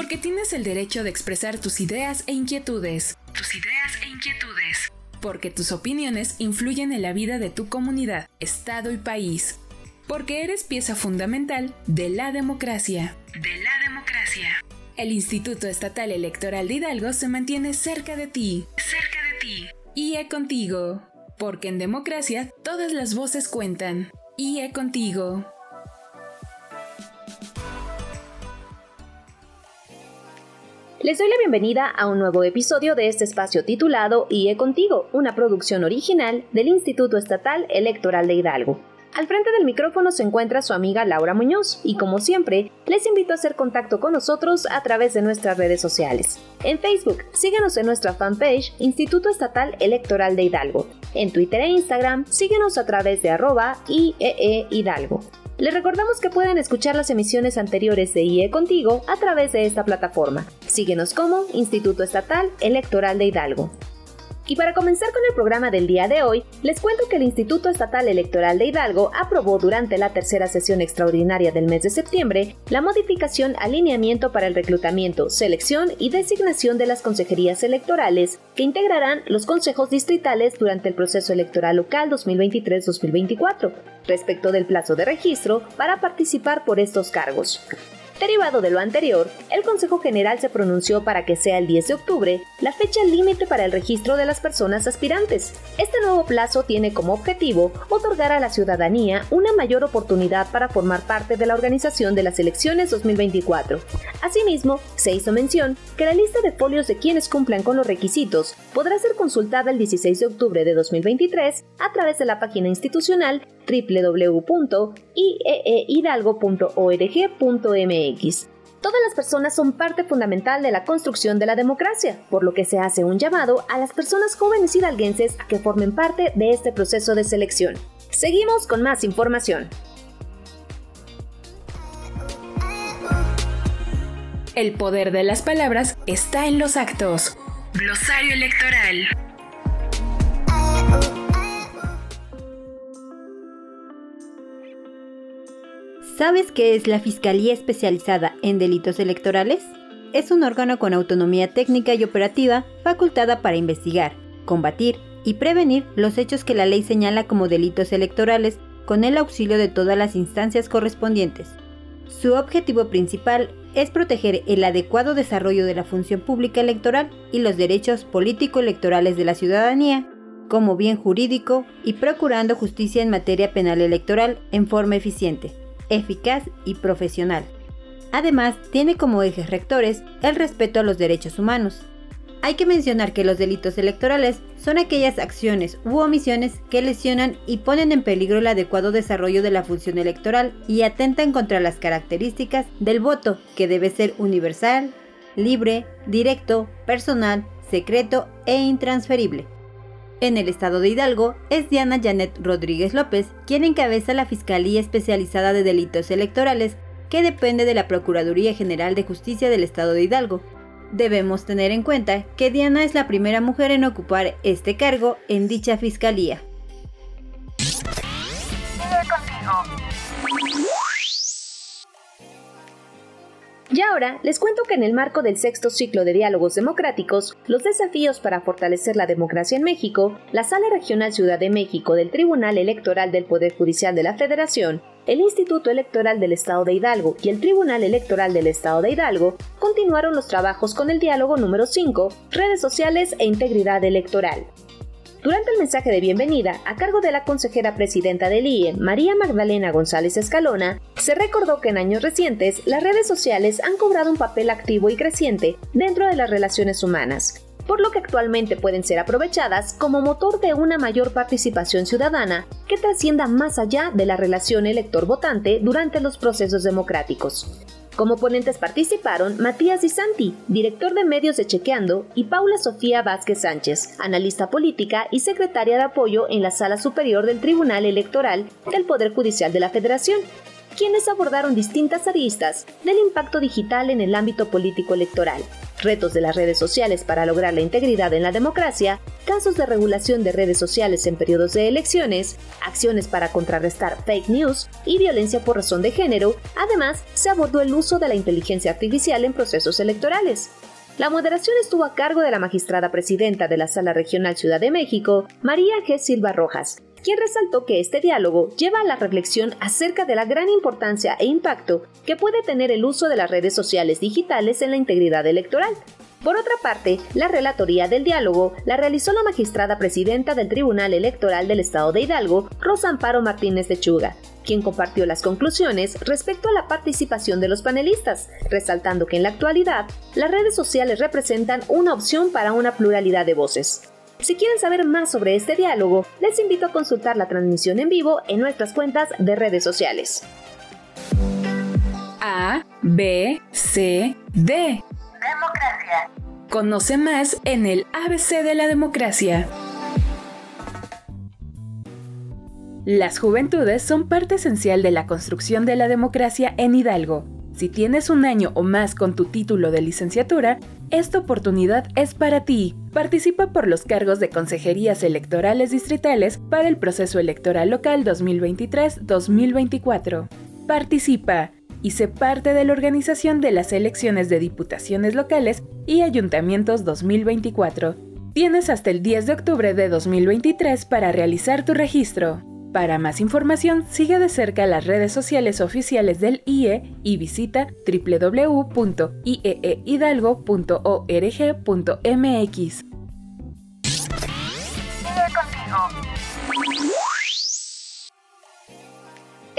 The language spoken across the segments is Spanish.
porque tienes el derecho de expresar tus ideas e inquietudes. Tus ideas e inquietudes. Porque tus opiniones influyen en la vida de tu comunidad, estado y país. Porque eres pieza fundamental de la democracia. De la democracia. El Instituto Estatal Electoral de Hidalgo se mantiene cerca de ti. Cerca de ti. IE contigo. Porque en democracia todas las voces cuentan. IE contigo. Les doy la bienvenida a un nuevo episodio de este espacio titulado IE Contigo, una producción original del Instituto Estatal Electoral de Hidalgo. Al frente del micrófono se encuentra su amiga Laura Muñoz y como siempre, les invito a hacer contacto con nosotros a través de nuestras redes sociales. En Facebook, síguenos en nuestra fanpage Instituto Estatal Electoral de Hidalgo. En Twitter e Instagram, síguenos a través de arroba IEE Hidalgo. Les recordamos que pueden escuchar las emisiones anteriores de IE Contigo a través de esta plataforma. Síguenos como Instituto Estatal Electoral de Hidalgo. Y para comenzar con el programa del día de hoy, les cuento que el Instituto Estatal Electoral de Hidalgo aprobó durante la tercera sesión extraordinaria del mes de septiembre la modificación alineamiento para el reclutamiento, selección y designación de las consejerías electorales que integrarán los consejos distritales durante el proceso electoral local 2023-2024, respecto del plazo de registro para participar por estos cargos. Derivado de lo anterior, el Consejo General se pronunció para que sea el 10 de octubre la fecha límite para el registro de las personas aspirantes. Este nuevo plazo tiene como objetivo otorgar a la ciudadanía una mayor oportunidad para formar parte de la organización de las elecciones 2024. Asimismo, se hizo mención que la lista de folios de quienes cumplan con los requisitos podrá ser consultada el 16 de octubre de 2023 a través de la página institucional www.ieehidalgo.org.mx. Todas las personas son parte fundamental de la construcción de la democracia, por lo que se hace un llamado a las personas jóvenes hidalguenses a que formen parte de este proceso de selección. Seguimos con más información. El poder de las palabras está en los actos. Glosario electoral. ¿Sabes qué es la Fiscalía Especializada en Delitos Electorales? Es un órgano con autonomía técnica y operativa facultada para investigar, combatir y prevenir los hechos que la ley señala como delitos electorales con el auxilio de todas las instancias correspondientes. Su objetivo principal es proteger el adecuado desarrollo de la función pública electoral y los derechos político-electorales de la ciudadanía como bien jurídico y procurando justicia en materia penal electoral en forma eficiente eficaz y profesional. Además, tiene como ejes rectores el respeto a los derechos humanos. Hay que mencionar que los delitos electorales son aquellas acciones u omisiones que lesionan y ponen en peligro el adecuado desarrollo de la función electoral y atentan contra las características del voto, que debe ser universal, libre, directo, personal, secreto e intransferible. En el estado de Hidalgo es Diana Janet Rodríguez López quien encabeza la Fiscalía Especializada de Delitos Electorales, que depende de la Procuraduría General de Justicia del estado de Hidalgo. Debemos tener en cuenta que Diana es la primera mujer en ocupar este cargo en dicha fiscalía. Y ahora les cuento que en el marco del sexto ciclo de diálogos democráticos, los desafíos para fortalecer la democracia en México, la Sala Regional Ciudad de México del Tribunal Electoral del Poder Judicial de la Federación, el Instituto Electoral del Estado de Hidalgo y el Tribunal Electoral del Estado de Hidalgo continuaron los trabajos con el diálogo número 5, redes sociales e integridad electoral. Durante el mensaje de bienvenida, a cargo de la consejera presidenta del IE, María Magdalena González Escalona, se recordó que en años recientes las redes sociales han cobrado un papel activo y creciente dentro de las relaciones humanas, por lo que actualmente pueden ser aprovechadas como motor de una mayor participación ciudadana que trascienda más allá de la relación elector-votante durante los procesos democráticos. Como ponentes participaron Matías Di Santi, director de medios de Chequeando, y Paula Sofía Vázquez Sánchez, analista política y secretaria de apoyo en la Sala Superior del Tribunal Electoral del Poder Judicial de la Federación, quienes abordaron distintas aristas del impacto digital en el ámbito político electoral, retos de las redes sociales para lograr la integridad en la democracia, casos de regulación de redes sociales en periodos de elecciones, acciones para contrarrestar fake news y violencia por razón de género. Además, se abordó el uso de la inteligencia artificial en procesos electorales. La moderación estuvo a cargo de la magistrada presidenta de la Sala Regional Ciudad de México, María G. Silva Rojas, quien resaltó que este diálogo lleva a la reflexión acerca de la gran importancia e impacto que puede tener el uso de las redes sociales digitales en la integridad electoral. Por otra parte, la relatoría del diálogo la realizó la magistrada presidenta del Tribunal Electoral del Estado de Hidalgo, Rosa Amparo Martínez Lechuga, quien compartió las conclusiones respecto a la participación de los panelistas, resaltando que en la actualidad las redes sociales representan una opción para una pluralidad de voces. Si quieren saber más sobre este diálogo, les invito a consultar la transmisión en vivo en nuestras cuentas de redes sociales. A, B, C, D. Democracia. Conoce más en el ABC de la democracia. Las juventudes son parte esencial de la construcción de la democracia en Hidalgo. Si tienes un año o más con tu título de licenciatura, esta oportunidad es para ti. Participa por los cargos de consejerías electorales distritales para el proceso electoral local 2023-2024. Participa y sé parte de la organización de las elecciones de diputaciones locales y ayuntamientos 2024. Tienes hasta el 10 de octubre de 2023 para realizar tu registro. Para más información, sigue de cerca las redes sociales oficiales del IE y visita www.ieehidalgo.org.mx.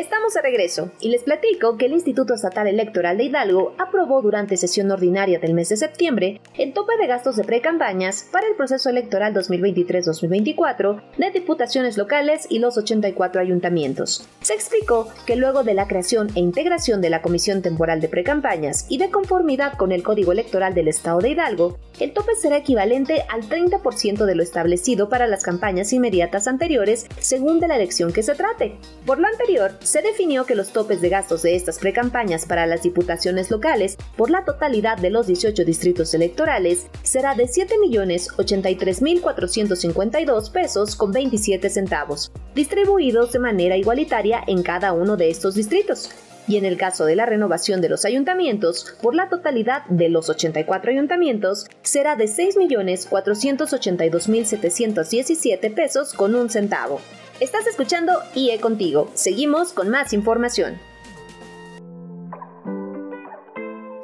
Estamos de regreso y les platico que el Instituto Estatal Electoral de Hidalgo aprobó durante sesión ordinaria del mes de septiembre el tope de gastos de precampañas para el proceso electoral 2023-2024 de diputaciones locales y los 84 ayuntamientos. Se explicó que luego de la creación e integración de la Comisión Temporal de Precampañas y de conformidad con el Código Electoral del Estado de Hidalgo, el tope será equivalente al 30% de lo establecido para las campañas inmediatas anteriores según de la elección que se trate. Por lo anterior, se definió que los topes de gastos de estas precampañas para las diputaciones locales por la totalidad de los 18 distritos electorales será de 7.083.452 pesos con 27 centavos, distribuidos de manera igualitaria en cada uno de estos distritos. Y en el caso de la renovación de los ayuntamientos, por la totalidad de los 84 ayuntamientos, será de 6.482.717 pesos con un centavo. Estás escuchando IE Contigo. Seguimos con más información.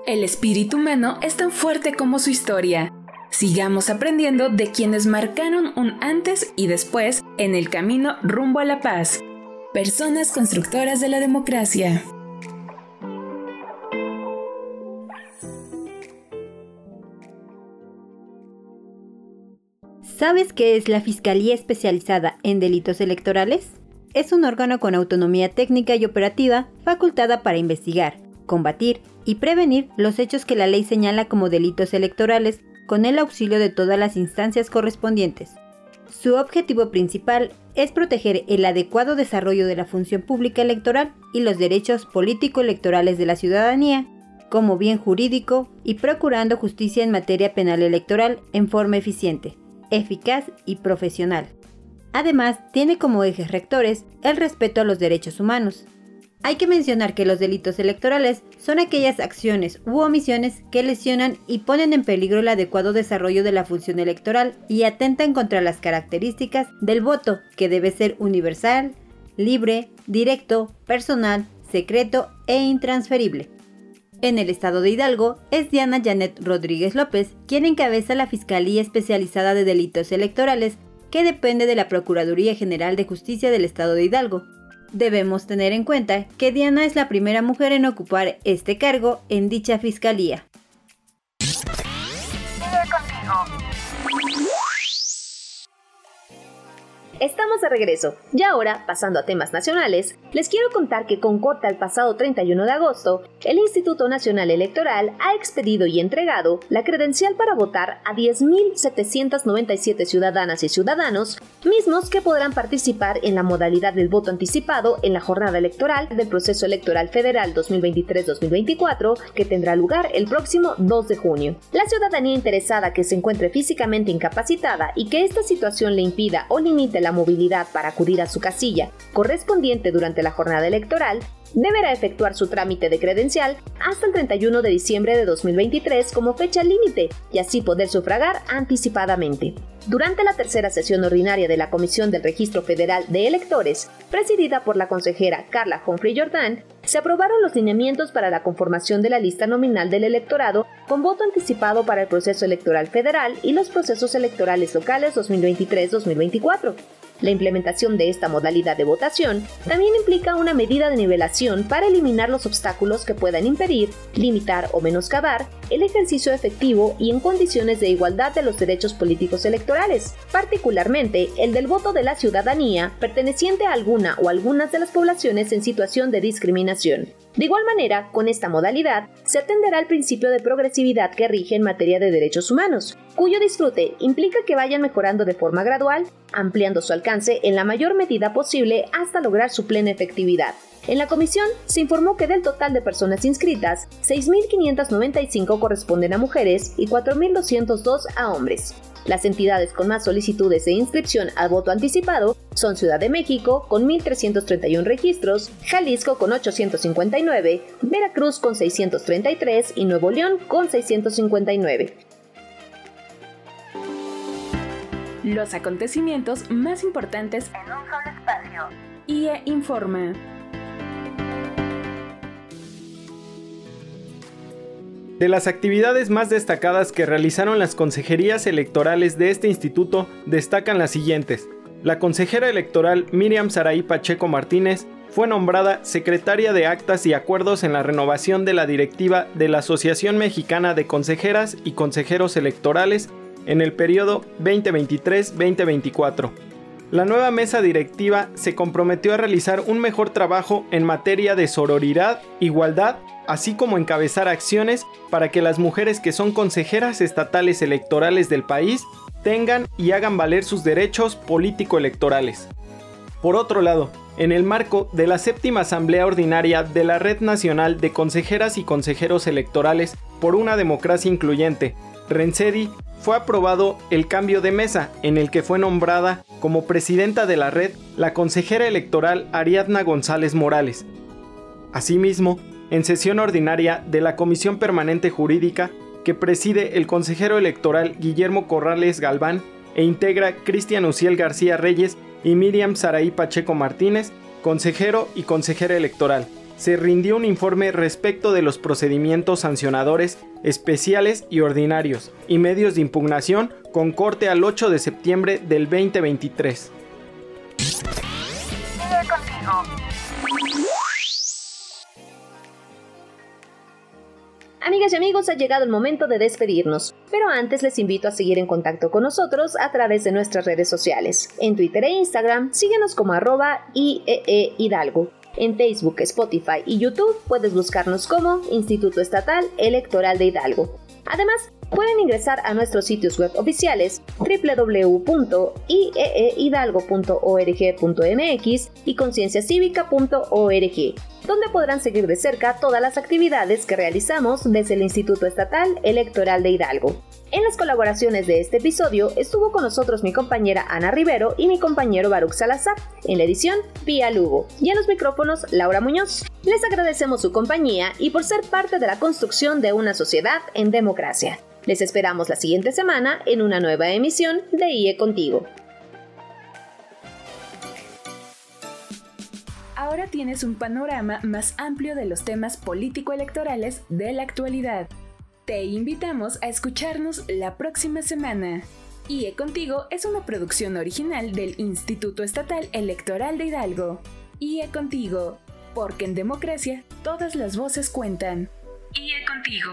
El espíritu humano es tan fuerte como su historia. Sigamos aprendiendo de quienes marcaron un antes y después en el camino rumbo a la paz. Personas constructoras de la democracia. ¿Sabes qué es la Fiscalía Especializada en Delitos Electorales? Es un órgano con autonomía técnica y operativa facultada para investigar, combatir y prevenir los hechos que la ley señala como delitos electorales con el auxilio de todas las instancias correspondientes. Su objetivo principal es proteger el adecuado desarrollo de la función pública electoral y los derechos político-electorales de la ciudadanía como bien jurídico y procurando justicia en materia penal electoral en forma eficiente eficaz y profesional. Además, tiene como ejes rectores el respeto a los derechos humanos. Hay que mencionar que los delitos electorales son aquellas acciones u omisiones que lesionan y ponen en peligro el adecuado desarrollo de la función electoral y atentan contra las características del voto, que debe ser universal, libre, directo, personal, secreto e intransferible. En el estado de Hidalgo es Diana Janet Rodríguez López quien encabeza la Fiscalía Especializada de Delitos Electorales, que depende de la Procuraduría General de Justicia del estado de Hidalgo. Debemos tener en cuenta que Diana es la primera mujer en ocupar este cargo en dicha fiscalía. Estamos de regreso y ahora, pasando a temas nacionales, les quiero contar que con corte al pasado 31 de agosto, el Instituto Nacional Electoral ha expedido y entregado la credencial para votar a 10.797 ciudadanas y ciudadanos, mismos que podrán participar en la modalidad del voto anticipado en la jornada electoral del proceso electoral federal 2023-2024 que tendrá lugar el próximo 2 de junio. La ciudadanía interesada que se encuentre físicamente incapacitada y que esta situación le impida o limite la movilidad para acudir a su casilla correspondiente durante la jornada electoral, deberá efectuar su trámite de credencial hasta el 31 de diciembre de 2023 como fecha límite y así poder sufragar anticipadamente. Durante la tercera sesión ordinaria de la Comisión del Registro Federal de Electores, presidida por la consejera Carla Humphrey Jordan, se aprobaron los lineamientos para la conformación de la lista nominal del electorado con voto anticipado para el proceso electoral federal y los procesos electorales locales 2023-2024. La implementación de esta modalidad de votación también implica una medida de nivelación para eliminar los obstáculos que puedan impedir, limitar o menoscabar el ejercicio efectivo y en condiciones de igualdad de los derechos políticos electorales, particularmente el del voto de la ciudadanía perteneciente a alguna o algunas de las poblaciones en situación de discriminación. De igual manera, con esta modalidad, se atenderá al principio de progresividad que rige en materia de derechos humanos, cuyo disfrute implica que vayan mejorando de forma gradual, ampliando su alcance en la mayor medida posible hasta lograr su plena efectividad. En la comisión se informó que del total de personas inscritas, 6.595 corresponden a mujeres y 4.202 a hombres. Las entidades con más solicitudes de inscripción al voto anticipado son Ciudad de México con 1.331 registros, Jalisco con 859, Veracruz con 633 y Nuevo León con 659. Los acontecimientos más importantes En un solo espacio. IE Informa. De las actividades más destacadas que realizaron las consejerías electorales de este instituto destacan las siguientes. La consejera electoral Miriam Saraí Pacheco Martínez fue nombrada secretaria de Actas y Acuerdos en la renovación de la directiva de la Asociación Mexicana de Consejeras y Consejeros Electorales en el periodo 2023-2024. La nueva mesa directiva se comprometió a realizar un mejor trabajo en materia de sororidad, igualdad, así como encabezar acciones para que las mujeres que son consejeras estatales electorales del país tengan y hagan valer sus derechos político-electorales. Por otro lado, en el marco de la séptima Asamblea Ordinaria de la Red Nacional de Consejeras y Consejeros Electorales por una Democracia Incluyente, RENCEDI, fue aprobado el cambio de mesa en el que fue nombrada como presidenta de la red la consejera electoral Ariadna González Morales. Asimismo, en sesión ordinaria de la Comisión Permanente Jurídica que preside el consejero electoral Guillermo Corrales Galván e integra Cristian Uciel García Reyes y Miriam Saraí Pacheco Martínez, consejero y consejera electoral. Se rindió un informe respecto de los procedimientos sancionadores especiales y ordinarios y medios de impugnación con corte al 8 de septiembre del 2023. Sigue contigo. Amigas y amigos, ha llegado el momento de despedirnos, pero antes les invito a seguir en contacto con nosotros a través de nuestras redes sociales. En Twitter e Instagram, síguenos como arroba IEE Hidalgo. En Facebook, Spotify y YouTube puedes buscarnos como Instituto Estatal Electoral de Hidalgo. Además, pueden ingresar a nuestros sitios web oficiales www.iehidalgo.org.mx y concienciacívica.org, donde podrán seguir de cerca todas las actividades que realizamos desde el Instituto Estatal Electoral de Hidalgo. En las colaboraciones de este episodio estuvo con nosotros mi compañera Ana Rivero y mi compañero Baruch Salazar, en la edición Pía Lugo, y en los micrófonos Laura Muñoz. Les agradecemos su compañía y por ser parte de la construcción de una sociedad en democracia. Les esperamos la siguiente semana en una nueva emisión de IE Contigo. Ahora tienes un panorama más amplio de los temas político-electorales de la actualidad. Te invitamos a escucharnos la próxima semana. IE Contigo es una producción original del Instituto Estatal Electoral de Hidalgo. IE Contigo, porque en democracia todas las voces cuentan. IE Contigo.